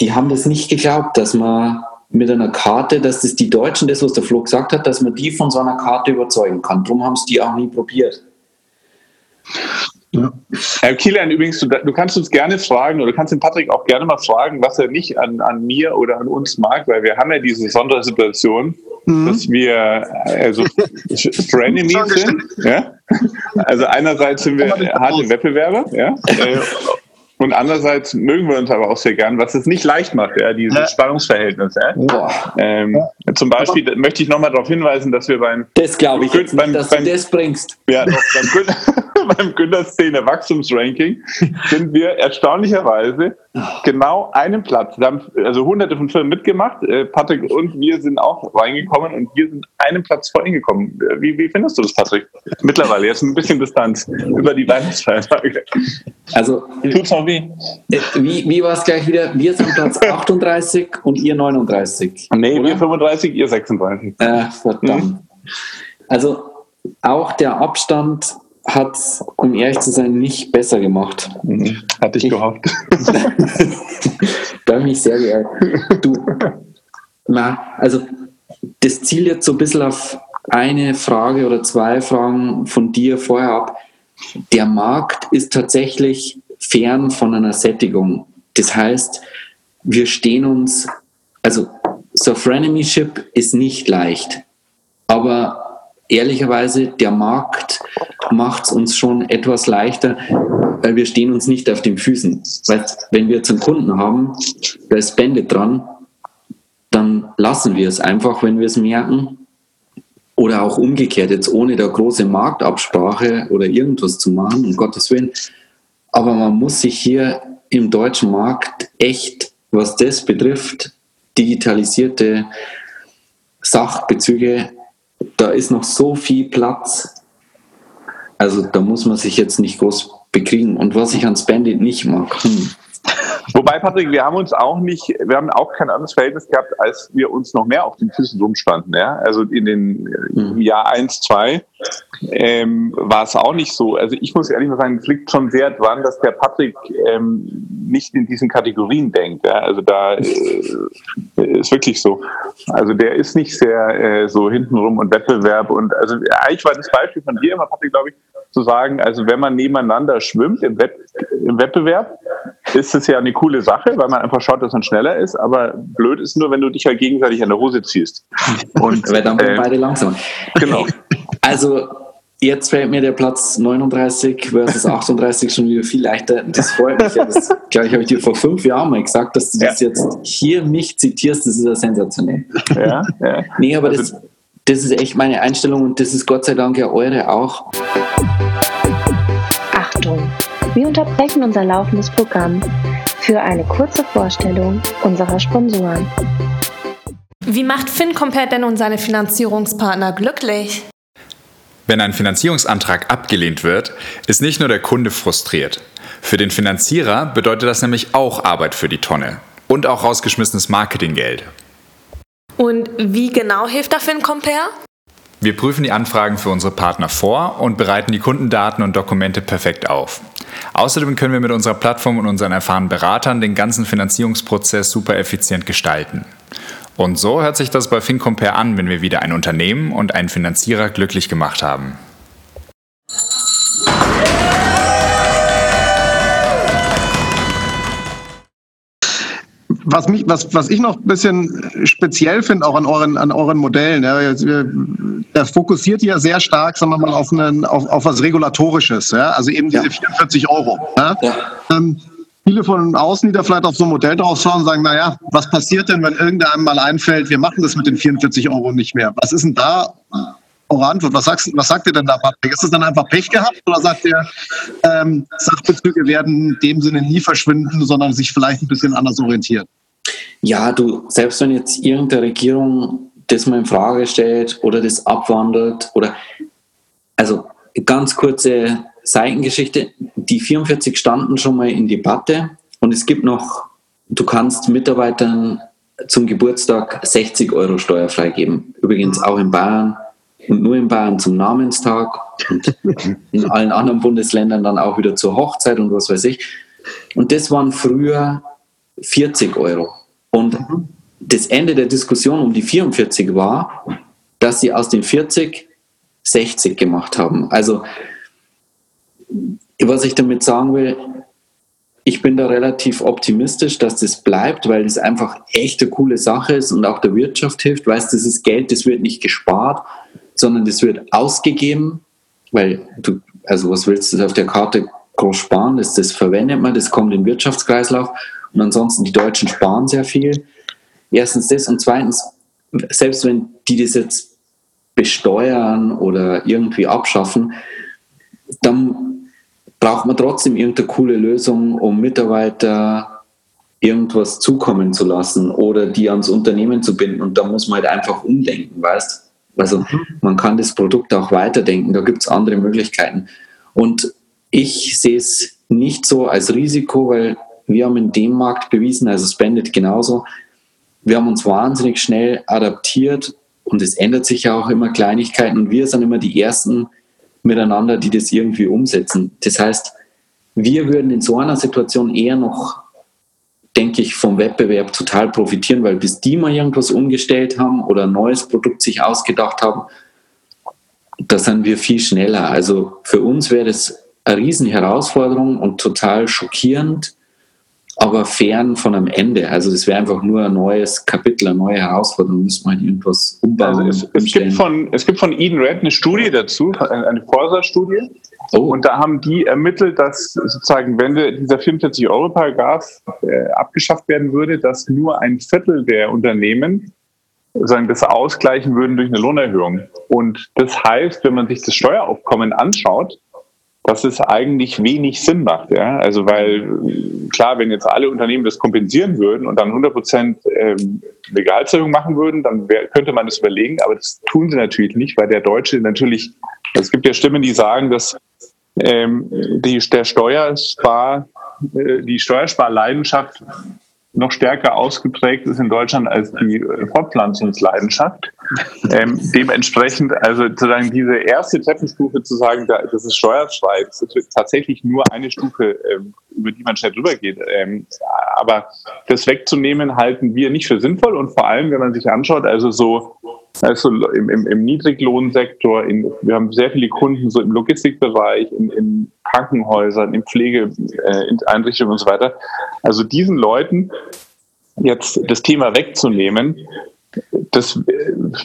die haben das nicht geglaubt, dass man mit einer Karte, dass das die Deutschen, das, was der Flo gesagt hat, dass man die von so einer Karte überzeugen kann. Darum haben es die auch nie probiert.
Ja. Herr Kilian, übrigens, du, du, kannst uns gerne fragen oder du kannst den Patrick auch gerne mal fragen, was er nicht an, an mir oder an uns mag, weil wir haben ja diese Sondersituation, mhm. dass wir also Frenemies sind. Ja? Also einerseits sind wir harte Wettbewerber, ja? Und andererseits mögen wir uns aber auch sehr gern, was es nicht leicht macht, ja, dieses ja. Spannungsverhältnis. Ja. Ähm, ja. Zum Beispiel aber möchte ich nochmal darauf hinweisen, dass wir beim
Das glaube ich jetzt beim, nicht, dass beim, du das bringst.
Ja, doch, beim, beim Günter-Szene Wachstumsranking sind wir erstaunlicherweise genau einen Platz. Da haben also hunderte von Firmen mitgemacht. Äh, Patrick und wir sind auch reingekommen und wir sind einen Platz vor ihn gekommen. Wie, wie findest du das, Patrick? Mittlerweile jetzt ein bisschen Distanz über die Weihnachtsfeiertage.
Also, tut's noch weh? Äh, wie, wie war es gleich wieder? Wir sind Platz 38 und ihr 39.
Nee, oder? wir 35, ihr 36.
Äh, verdammt. Hm? Also, auch der Abstand hat um ehrlich zu sein, nicht besser gemacht.
Mhm. Hatte ich, ich gehofft.
da habe ich mich sehr geärgert. Du, na, also das zielt jetzt so ein bisschen auf eine Frage oder zwei Fragen von dir vorher ab. Der Markt ist tatsächlich fern von einer Sättigung. Das heißt, wir stehen uns, also so Frenemyship ist nicht leicht, aber ehrlicherweise, der Markt macht es uns schon etwas leichter, weil wir stehen uns nicht auf den Füßen. Weil wenn wir jetzt einen Kunden haben, da ist Bandit dran, dann lassen wir es einfach, wenn wir es merken. Oder auch umgekehrt, jetzt ohne da große Marktabsprache oder irgendwas zu machen, um Gottes Willen. Aber man muss sich hier im deutschen Markt echt, was das betrifft, digitalisierte Sachbezüge da ist noch so viel Platz. Also da muss man sich jetzt nicht groß bekriegen. Und was ich an Bandit nicht mag, hm,
Wobei, Patrick, wir haben uns auch nicht, wir haben auch kein anderes Verhältnis gehabt, als wir uns noch mehr auf den Füßen rumstanden. Ja? Also in den im Jahr eins, zwei ähm, war es auch nicht so. Also ich muss ehrlich mal sagen, es liegt schon sehr dran, dass der Patrick ähm, nicht in diesen Kategorien denkt. Ja? Also da äh, ist wirklich so. Also der ist nicht sehr äh, so hintenrum und Wettbewerb und also eigentlich war das Beispiel von dir immer, Patrick, glaube ich, zu sagen, also wenn man nebeneinander schwimmt im, Wett, im Wettbewerb, ist es ja eine coole Sache, weil man einfach schaut, dass man schneller ist. Aber blöd ist nur, wenn du dich ja halt gegenseitig an der Hose ziehst.
Und weil dann äh, beide langsam.
Genau.
Also jetzt fällt mir der Platz 39 versus 38 schon wieder viel leichter. Das freut mich. Ja, das, glaube ich, habe ich dir vor fünf Jahren mal gesagt, dass du ja. das jetzt hier mich zitierst. Das ist ja sensationell.
Ja, ja.
Nee, aber also, das, das ist echt meine Einstellung und das ist Gott sei Dank ja eure auch.
Achtung! Wir unterbrechen unser laufendes Programm für eine kurze Vorstellung unserer Sponsoren.
Wie macht FinCompare denn und seine Finanzierungspartner glücklich?
Wenn ein Finanzierungsantrag abgelehnt wird, ist nicht nur der Kunde frustriert. Für den Finanzierer bedeutet das nämlich auch Arbeit für die Tonne und auch rausgeschmissenes Marketinggeld.
Und wie genau hilft da FinCompare?
Wir prüfen die Anfragen für unsere Partner vor und bereiten die Kundendaten und Dokumente perfekt auf. Außerdem können wir mit unserer Plattform und unseren erfahrenen Beratern den ganzen Finanzierungsprozess super effizient gestalten. Und so hört sich das bei FinCompare an, wenn wir wieder ein Unternehmen und einen Finanzierer glücklich gemacht haben.
Was, mich, was, was ich noch ein bisschen speziell finde, auch an euren, an euren Modellen, ja, der fokussiert ja sehr stark, sagen wir mal, auf, einen, auf, auf was Regulatorisches, ja, also eben diese ja. 44 Euro. Ja. ja. Ähm, viele von außen, die da vielleicht auf so ein Modell drauf schauen, sagen, naja, was passiert denn, wenn irgendeinem mal einfällt, wir machen das mit den 44 Euro nicht mehr? Was ist denn da Antwort? Was, sagst, was sagt ihr denn da, Patrick? Ist das dann einfach Pech gehabt oder sagt ihr, ähm, Sachbezüge werden in dem Sinne nie verschwinden, sondern sich vielleicht ein bisschen anders orientieren?
Ja, du, selbst wenn jetzt irgendeine Regierung das mal in Frage stellt oder das abwandelt oder, also ganz kurze Seitengeschichte, die 44 standen schon mal in Debatte und es gibt noch, du kannst Mitarbeitern zum Geburtstag 60 Euro steuerfrei geben. Übrigens auch in Bayern und nur in Bayern zum Namenstag und in allen anderen Bundesländern dann auch wieder zur Hochzeit und was weiß ich. Und das waren früher 40 Euro. Und das Ende der Diskussion um die 44 war, dass sie aus den 40 60 gemacht haben. Also, was ich damit sagen will, ich bin da relativ optimistisch, dass das bleibt, weil es einfach echt eine coole Sache ist und auch der Wirtschaft hilft. Weißt, das ist Geld, das wird nicht gespart, sondern das wird ausgegeben, weil du, also was willst du auf der Karte groß sparen? Das, das verwendet man, das kommt den Wirtschaftskreislauf und ansonsten, die Deutschen sparen sehr viel. Erstens das und zweitens, selbst wenn die das jetzt besteuern oder irgendwie abschaffen, dann braucht man trotzdem irgendeine coole Lösung, um Mitarbeiter irgendwas zukommen zu lassen oder die ans Unternehmen zu binden. Und da muss man halt einfach umdenken, weißt Also mhm. man kann das Produkt auch weiterdenken, da gibt es andere Möglichkeiten. Und ich sehe es nicht so als Risiko, weil wir haben in dem Markt bewiesen, also Spendit genauso, wir haben uns wahnsinnig schnell adaptiert und es ändert sich ja auch immer Kleinigkeiten und wir sind immer die Ersten miteinander, die das irgendwie umsetzen. Das heißt, wir würden in so einer Situation eher noch, denke ich, vom Wettbewerb total profitieren, weil bis die mal irgendwas umgestellt haben oder ein neues Produkt sich ausgedacht haben, da sind wir viel schneller. Also für uns wäre das eine riesen Herausforderung und total schockierend, aber fern von einem Ende. Also das wäre einfach nur ein neues Kapitel, eine neue Herausforderung, müsste man irgendwas umbauen.
Also es, es, gibt von, es gibt von Eden Red eine Studie dazu, eine Forsa-Studie. Oh. Und da haben die ermittelt, dass sozusagen, wenn dieser 44-Euro-Paragraph äh, abgeschafft werden würde, dass nur ein Viertel der Unternehmen sagen, das ausgleichen würden durch eine Lohnerhöhung. Und das heißt, wenn man sich das Steueraufkommen anschaut, dass es eigentlich wenig Sinn macht. Ja? Also weil klar, wenn jetzt alle Unternehmen das kompensieren würden und dann 100 Prozent ähm, Legalzerhöhung machen würden, dann wär, könnte man das überlegen, aber das tun sie natürlich nicht, weil der Deutsche natürlich, es gibt ja Stimmen, die sagen, dass ähm, die, der Steuerspar äh, die Steuersparleidenschaft noch stärker ausgeprägt ist in Deutschland als die äh, Fortpflanzungsleidenschaft. Ähm, dementsprechend, also sozusagen diese erste Treppenstufe zu sagen, da, das ist steuerfrei, das ist tatsächlich nur eine Stufe, ähm, über die man schnell drüber geht. Ähm, aber das wegzunehmen halten wir nicht für sinnvoll und vor allem, wenn man sich anschaut, also so also im, im, im Niedriglohnsektor, in, wir haben sehr viele Kunden so im Logistikbereich, in, in Krankenhäusern, in Pflegeeinrichtungen äh, und so weiter. Also diesen Leuten jetzt das Thema wegzunehmen, das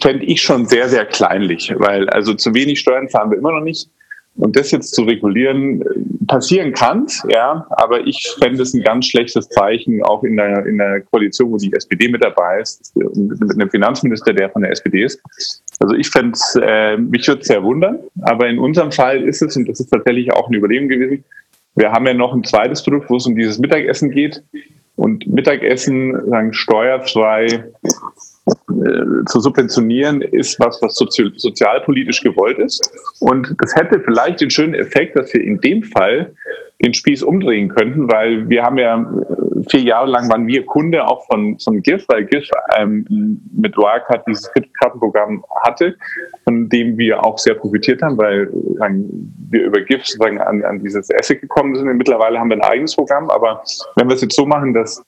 fände ich schon sehr, sehr kleinlich, weil also zu wenig Steuern zahlen wir immer noch nicht. Und das jetzt zu regulieren, passieren kann, ja, aber ich fände es ein ganz schlechtes Zeichen, auch in der, in der Koalition, wo die SPD mit dabei ist, mit einem Finanzminister, der von der SPD ist. Also ich fände es, äh, mich würde es sehr wundern, aber in unserem Fall ist es, und das ist tatsächlich auch eine Überlegung gewesen, wir haben ja noch ein zweites Produkt, wo es um dieses Mittagessen geht. Und Mittagessen, sagen, steuerfrei äh, zu subventionieren, ist was, was sozi sozialpolitisch gewollt ist. Und das hätte vielleicht den schönen Effekt, dass wir in dem Fall den Spieß umdrehen könnten, weil wir haben ja äh, vier Jahre lang waren wir Kunde auch von, von GIF, weil GIF ähm, mit Wirecard dieses Kreditkartenprogramm hatte, von dem wir auch sehr profitiert haben, weil sagen, wir über GIF sozusagen an, an dieses Asset gekommen sind. Mittlerweile haben wir ein eigenes Programm, aber wenn wir es jetzt so machen, dass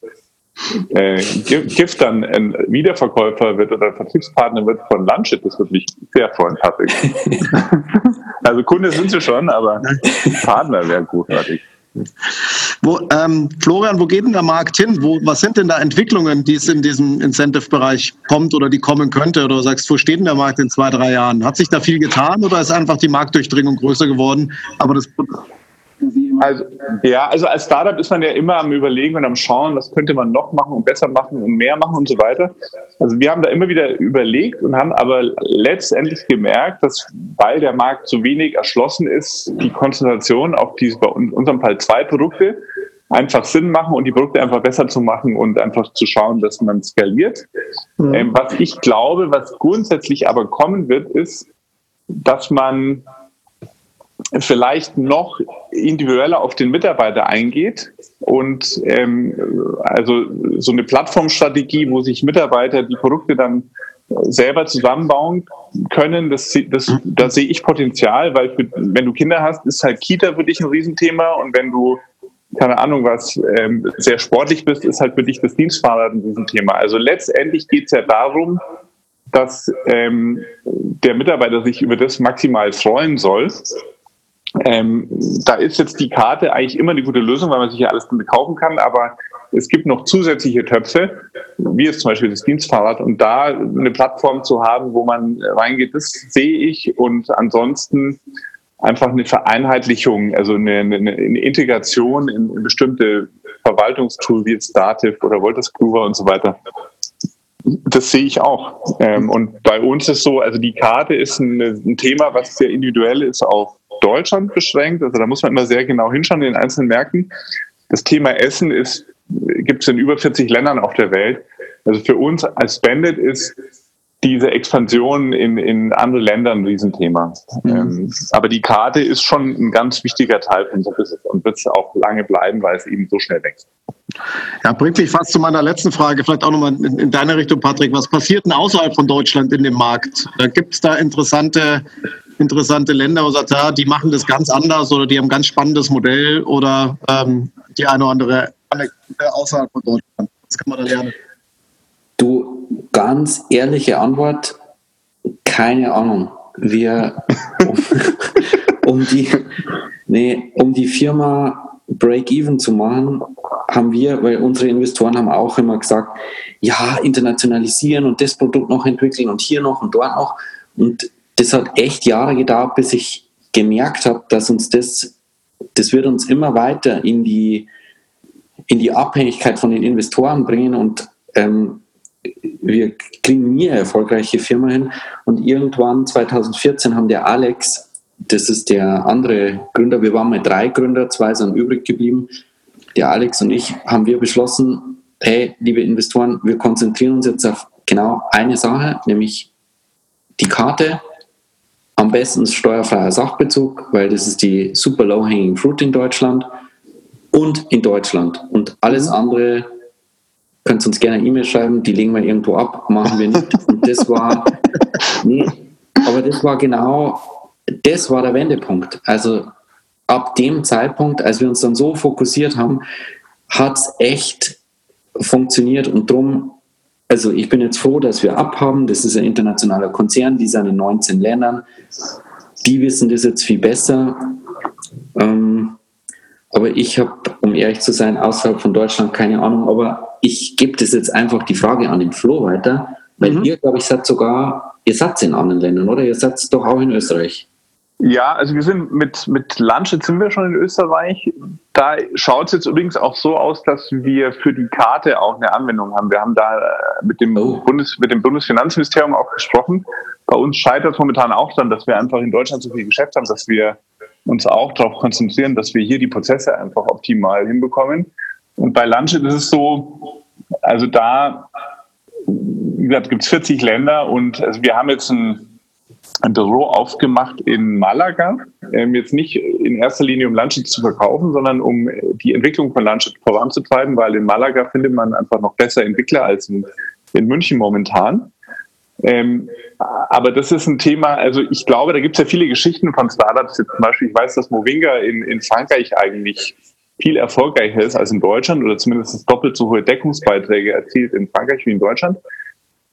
äh, Gift dann ein Wiederverkäufer wird oder Vertriebspartner wird von Lunchit, das würde mich sehr freuen, Patrick. also Kunde sind sie schon, aber Partner wäre großartig.
Wo, ähm, Florian, wo geht denn der Markt hin? Wo, was sind denn da Entwicklungen, die es in diesem Incentive-Bereich kommt oder die kommen könnte? Oder du sagst, wo steht denn der Markt in zwei, drei Jahren? Hat sich da viel getan oder ist einfach die Marktdurchdringung größer geworden? Aber das
also, ja, also als Startup ist man ja immer am Überlegen und am Schauen, was könnte man noch machen und besser machen und mehr machen und so weiter. Also wir haben da immer wieder überlegt und haben aber letztendlich gemerkt, dass weil der Markt so wenig erschlossen ist, die Konzentration auf diese, bei unserem Fall zwei Produkte, einfach Sinn machen und die Produkte einfach besser zu machen und einfach zu schauen, dass man skaliert. Mhm. Ähm, was ich glaube, was grundsätzlich aber kommen wird, ist, dass man vielleicht noch individueller auf den Mitarbeiter eingeht und ähm, also so eine Plattformstrategie, wo sich Mitarbeiter die Produkte dann selber zusammenbauen können, das, das, da sehe ich Potenzial, weil für, wenn du Kinder hast, ist halt Kita für dich ein Riesenthema und wenn du keine Ahnung was, ähm, sehr sportlich bist, ist halt für dich das Dienstfahrrad ein Riesenthema. Also letztendlich geht es ja darum, dass ähm, der Mitarbeiter sich über das maximal freuen soll ähm, da ist jetzt die Karte eigentlich immer eine gute Lösung, weil man sich ja alles damit kaufen kann, aber es gibt noch zusätzliche Töpfe, wie jetzt zum Beispiel das Dienstfahrrad und da eine Plattform zu haben, wo man reingeht, das sehe ich und ansonsten einfach eine Vereinheitlichung, also eine, eine, eine Integration in, in bestimmte Verwaltungstools wie jetzt Dativ oder Kluwer und so weiter. Das sehe ich auch. Ähm, und bei uns ist so, also die Karte ist ein, ein Thema, was sehr individuell ist auf Deutschland beschränkt. Also da muss man immer sehr genau hinschauen in den einzelnen Märkten. Das Thema Essen ist, gibt es in über 40 Ländern auf der Welt. Also für uns als Bandit ist diese Expansion in, in andere Länder ein Riesenthema. Mhm. Ähm, aber die Karte ist schon ein ganz wichtiger Teil von so Business und wird es auch lange bleiben, weil es eben so schnell wächst.
Ja, bringt mich fast zu meiner letzten Frage, vielleicht auch nochmal in, in deine Richtung, Patrick. Was passiert denn außerhalb von Deutschland in dem Markt? Gibt es da interessante interessante Länder, man sagt, ja, die machen das ganz anders oder die haben ein ganz spannendes Modell oder ähm, die eine oder andere außerhalb von Deutschland. Was kann man da lernen?
Du, ganz ehrliche Antwort, keine Ahnung. Wir, um, um die, nee, um die Firma Break-Even zu machen, haben wir, weil unsere Investoren haben auch immer gesagt, ja, internationalisieren und das Produkt noch entwickeln und hier noch und dort noch. Und das hat echt Jahre gedauert, bis ich gemerkt habe, dass uns das, das wird uns immer weiter in die, in die Abhängigkeit von den Investoren bringen und ähm, wir kriegen nie eine erfolgreiche Firma hin. Und irgendwann 2014 haben der Alex, das ist der andere Gründer, wir waren mal drei Gründer, zwei sind übrig geblieben. Der Alex und ich haben wir beschlossen, hey, liebe Investoren, wir konzentrieren uns jetzt auf genau eine Sache, nämlich die Karte am besten steuerfreier Sachbezug, weil das ist die super low-hanging fruit in Deutschland. und in Deutschland. Und alles andere könnt ihr uns gerne eine E-Mail schreiben, die legen wir irgendwo ab, machen wir nicht. Und das war, nee, aber das war genau, das war der Wendepunkt. Also ab dem Zeitpunkt, als wir uns dann so fokussiert haben, hat es echt funktioniert und darum, also ich bin jetzt froh, dass wir abhaben. Das ist ein internationaler Konzern, die sind in 19 Ländern. Die wissen das jetzt viel besser. Ähm, aber ich habe, um ehrlich zu sein, außerhalb von Deutschland keine Ahnung. Aber ich gebe das jetzt einfach die Frage an den Flo weiter, weil mhm. ihr, glaube ich, seid sogar, ihr seid in anderen Ländern, oder? Ihr seid doch auch in Österreich.
Ja, also wir sind mit, mit Lansche sind wir schon in Österreich. Da schaut es jetzt übrigens auch so aus, dass wir für die Karte auch eine Anwendung haben. Wir haben da äh, mit dem, oh. Bundes, mit dem Bundesfinanzministerium auch gesprochen. Bei uns scheitert es momentan auch dann, dass wir einfach in Deutschland so viel Geschäft haben, dass wir uns auch darauf konzentrieren, dass wir hier die Prozesse einfach optimal hinbekommen. Und bei Lansche ist es so, also da, wie gesagt, gibt es 40 Länder und also wir haben jetzt ein ein Büro aufgemacht in Malaga. Ähm, jetzt nicht in erster Linie, um Landshut zu verkaufen, sondern um die Entwicklung von Landshut voranzutreiben, weil in Malaga findet man einfach noch besser Entwickler als in, in München momentan. Ähm, aber das ist ein Thema, also ich glaube, da gibt es ja viele Geschichten von Startups. Zum Beispiel, ich weiß, dass Movinga in, in Frankreich eigentlich viel erfolgreicher ist als in Deutschland oder zumindest doppelt so hohe Deckungsbeiträge erzielt in Frankreich wie in Deutschland.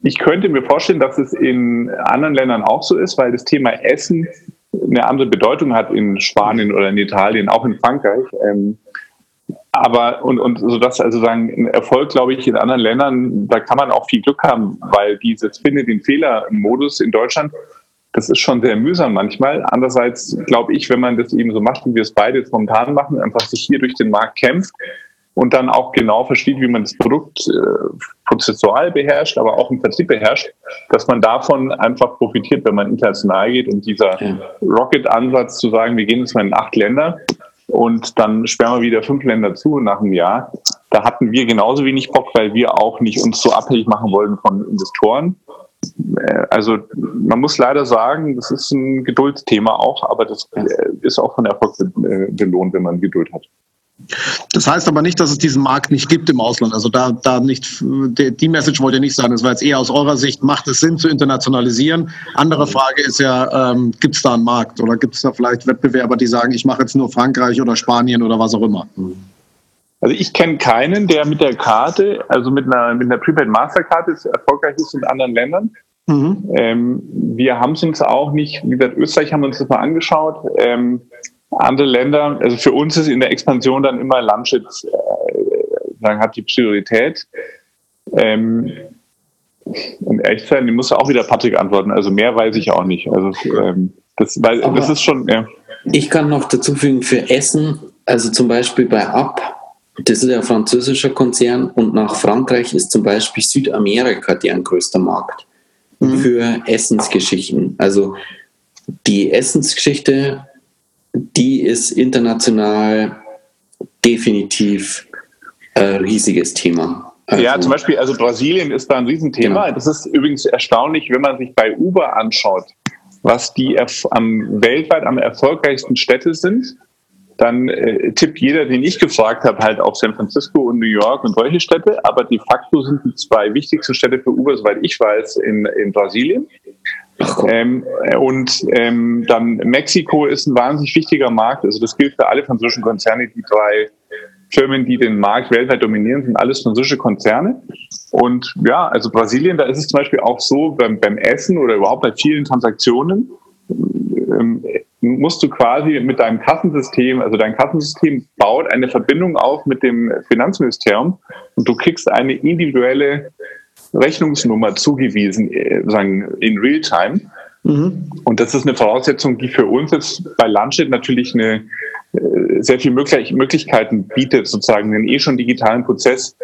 Ich könnte mir vorstellen, dass es in anderen Ländern auch so ist, weil das Thema Essen eine andere Bedeutung hat in Spanien oder in Italien, auch in Frankreich. Ähm, aber und, und so dass also sagen, ein Erfolg, glaube ich, in anderen Ländern, da kann man auch viel Glück haben, weil dieses Finde den Fehler-Modus in Deutschland, das ist schon sehr mühsam manchmal. Andererseits glaube ich, wenn man das eben so macht, wie wir es beide jetzt momentan machen, einfach sich hier durch den Markt kämpft, und dann auch genau versteht, wie man das Produkt äh, prozessual beherrscht, aber auch im Vertrieb beherrscht, dass man davon einfach profitiert, wenn man international geht. Und dieser ja. Rocket-Ansatz zu sagen, wir gehen jetzt mal in acht Länder und dann sperren wir wieder fünf Länder zu nach einem Jahr, da hatten wir genauso wenig Bock, weil wir auch nicht uns so abhängig machen wollen von Investoren. Äh, also man muss leider sagen, das ist ein Geduldsthema auch, aber das äh, ist auch von Erfolg äh, belohnt, wenn man Geduld hat.
Das heißt aber nicht, dass es diesen Markt nicht gibt im Ausland. Also da, da nicht, die Message wollte ihr nicht sagen. Das war jetzt eher aus eurer Sicht, macht es Sinn zu internationalisieren? Andere Frage ist ja, ähm, gibt es da einen Markt oder gibt es da vielleicht Wettbewerber, die sagen, ich mache jetzt nur Frankreich oder Spanien oder was auch immer?
Also ich kenne keinen, der mit der Karte, also mit einer, mit einer Prepaid Mastercard erfolgreich ist in anderen Ländern. Mhm. Ähm, wir haben es uns auch nicht, wie gesagt, Österreich haben wir uns das mal angeschaut. Ähm, andere Länder, also für uns ist in der Expansion dann immer Landschutz, äh, sagen, hat die Priorität. Ähm, um ehrlich zu sein, die muss auch wieder Patrick antworten. Also mehr weiß ich auch nicht. Also ähm, das, weil, das ist schon. Ja.
Ich kann noch dazu fügen für Essen, also zum Beispiel bei Up, das ist ja ein französischer Konzern und nach Frankreich ist zum Beispiel Südamerika deren größter Markt mhm. für Essensgeschichten. Also die Essensgeschichte die ist international definitiv ein riesiges Thema.
Also, ja, zum Beispiel, also Brasilien ist da ein Riesenthema. Genau. Das ist übrigens erstaunlich, wenn man sich bei Uber anschaut, was die am, weltweit am erfolgreichsten Städte sind. Dann äh, tippt jeder, den ich gefragt habe, halt auf San Francisco und New York und solche Städte. Aber de facto sind die zwei wichtigsten Städte für Uber, soweit ich weiß, in, in Brasilien. Ähm, und ähm, dann Mexiko ist ein wahnsinnig wichtiger Markt. Also das gilt für alle französischen Konzerne. Die drei Firmen, die den Markt weltweit dominieren, sind alles französische Konzerne. Und ja, also Brasilien, da ist es zum Beispiel auch so, beim, beim Essen oder überhaupt bei vielen Transaktionen ähm, musst du quasi mit deinem Kassensystem, also dein Kassensystem baut eine Verbindung auf mit dem Finanzministerium und du kriegst eine individuelle Rechnungsnummer zugewiesen, äh, sagen in Realtime. Mhm. Und das ist eine Voraussetzung, die für uns jetzt bei Landship natürlich eine äh, sehr viele Möglichkeiten bietet, sozusagen den eh schon digitalen Prozess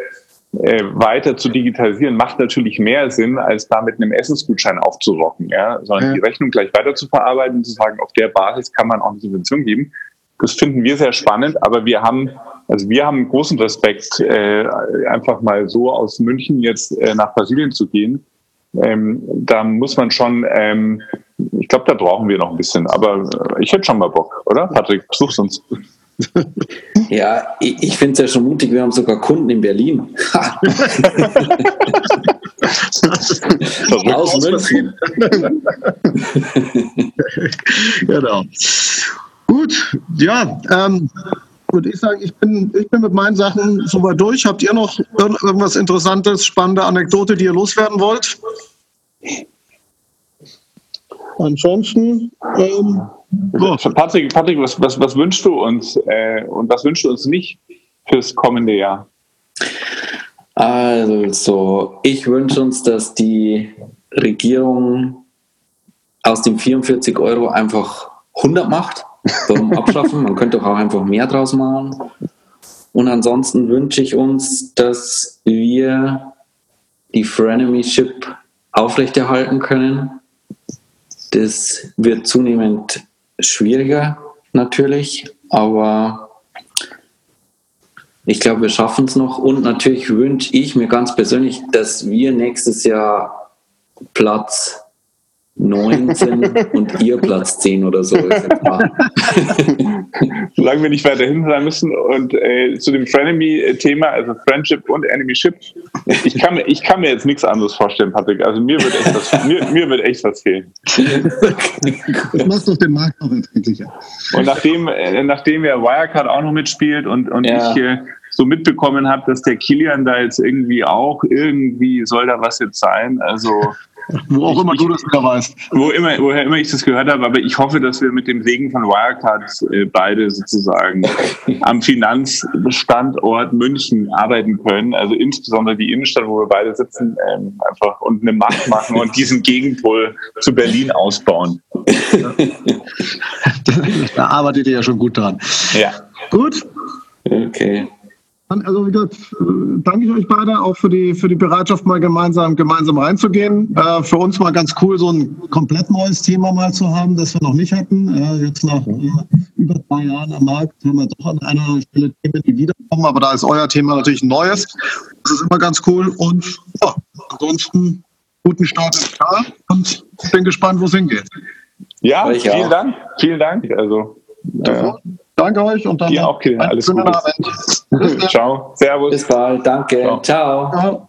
äh, weiter zu digitalisieren, macht natürlich mehr Sinn, als da mit einem Essensgutschein aufzurocken, ja, sondern ja. die Rechnung gleich weiter zu verarbeiten und zu sagen, auf der Basis kann man auch eine Subvention geben. Das finden wir sehr spannend, aber wir haben also wir haben großen Respekt, äh, einfach mal so aus München jetzt äh, nach Brasilien zu gehen. Ähm, da muss man schon, ähm, ich glaube, da brauchen wir noch ein bisschen. Aber ich hätte schon mal Bock, oder? Patrick, such's uns.
Ja, ich, ich finde es ja schon mutig, wir haben sogar Kunden in Berlin. Aus München.
genau. Gut, ja, ähm, würde ich sagen, ich bin, ich bin mit meinen Sachen soweit durch. Habt ihr noch irgendwas Interessantes, spannende Anekdote, die ihr loswerden wollt? Ansonsten, ähm,
so. Patrick, Patrick was, was, was wünschst du uns äh, und was wünschst du uns nicht fürs kommende Jahr?
Also, ich wünsche uns, dass die Regierung aus den 44 Euro einfach 100 macht. Warum abschaffen? Man könnte auch einfach mehr draus machen. Und ansonsten wünsche ich uns, dass wir die Frenemy Ship aufrechterhalten können. Das wird zunehmend schwieriger natürlich, aber ich glaube, wir schaffen es noch. Und natürlich wünsche ich mir ganz persönlich, dass wir nächstes Jahr Platz 19 und ihr Platz 10 oder so.
Solange wir nicht weiter hinten sein müssen. Und äh, zu dem Frenemy-Thema, also Friendship und Enemy Ship, ich kann, mir, ich kann mir jetzt nichts anderes vorstellen, Patrick. Also mir wird echt was, mir, mir wird echt was fehlen.
Das macht doch den Markt noch erträglicher.
Und nachdem, äh, nachdem ja Wirecard auch noch mitspielt und, und ja. ich äh, so mitbekommen habe, dass der Kilian da jetzt irgendwie auch irgendwie soll da was jetzt sein. Also
wo auch immer ich, du das wieder weißt.
Wo immer, woher immer ich das gehört habe, aber ich hoffe, dass wir mit dem Segen von Wirecard äh, beide sozusagen am Finanzstandort München arbeiten können. Also insbesondere die Innenstadt, wo wir beide sitzen, ähm, einfach und eine Macht machen und diesen Gegenpol zu Berlin ausbauen.
da arbeitet ihr ja schon gut dran.
Ja.
Gut.
Okay.
Also wie gesagt, äh, danke ich euch beide auch für die, für die Bereitschaft, mal gemeinsam, gemeinsam reinzugehen. Äh, für uns mal ganz cool, so ein komplett neues Thema mal zu haben, das wir noch nicht hatten. Äh, jetzt nach äh, über drei Jahren am Markt haben wir doch an einer Stelle Themen, die wiederkommen, aber da ist euer Thema natürlich ein neues. Das ist immer ganz cool und ja, ansonsten guten Start ins Jahr und ich bin gespannt, wo es hingeht.
Ja, vielen. Dank. Vielen Dank. Also,
Danke euch und dann
Dir auch, Kinder. Alles Gute.
Ciao. Servus. Bis bald. Danke. Ciao. Ciao.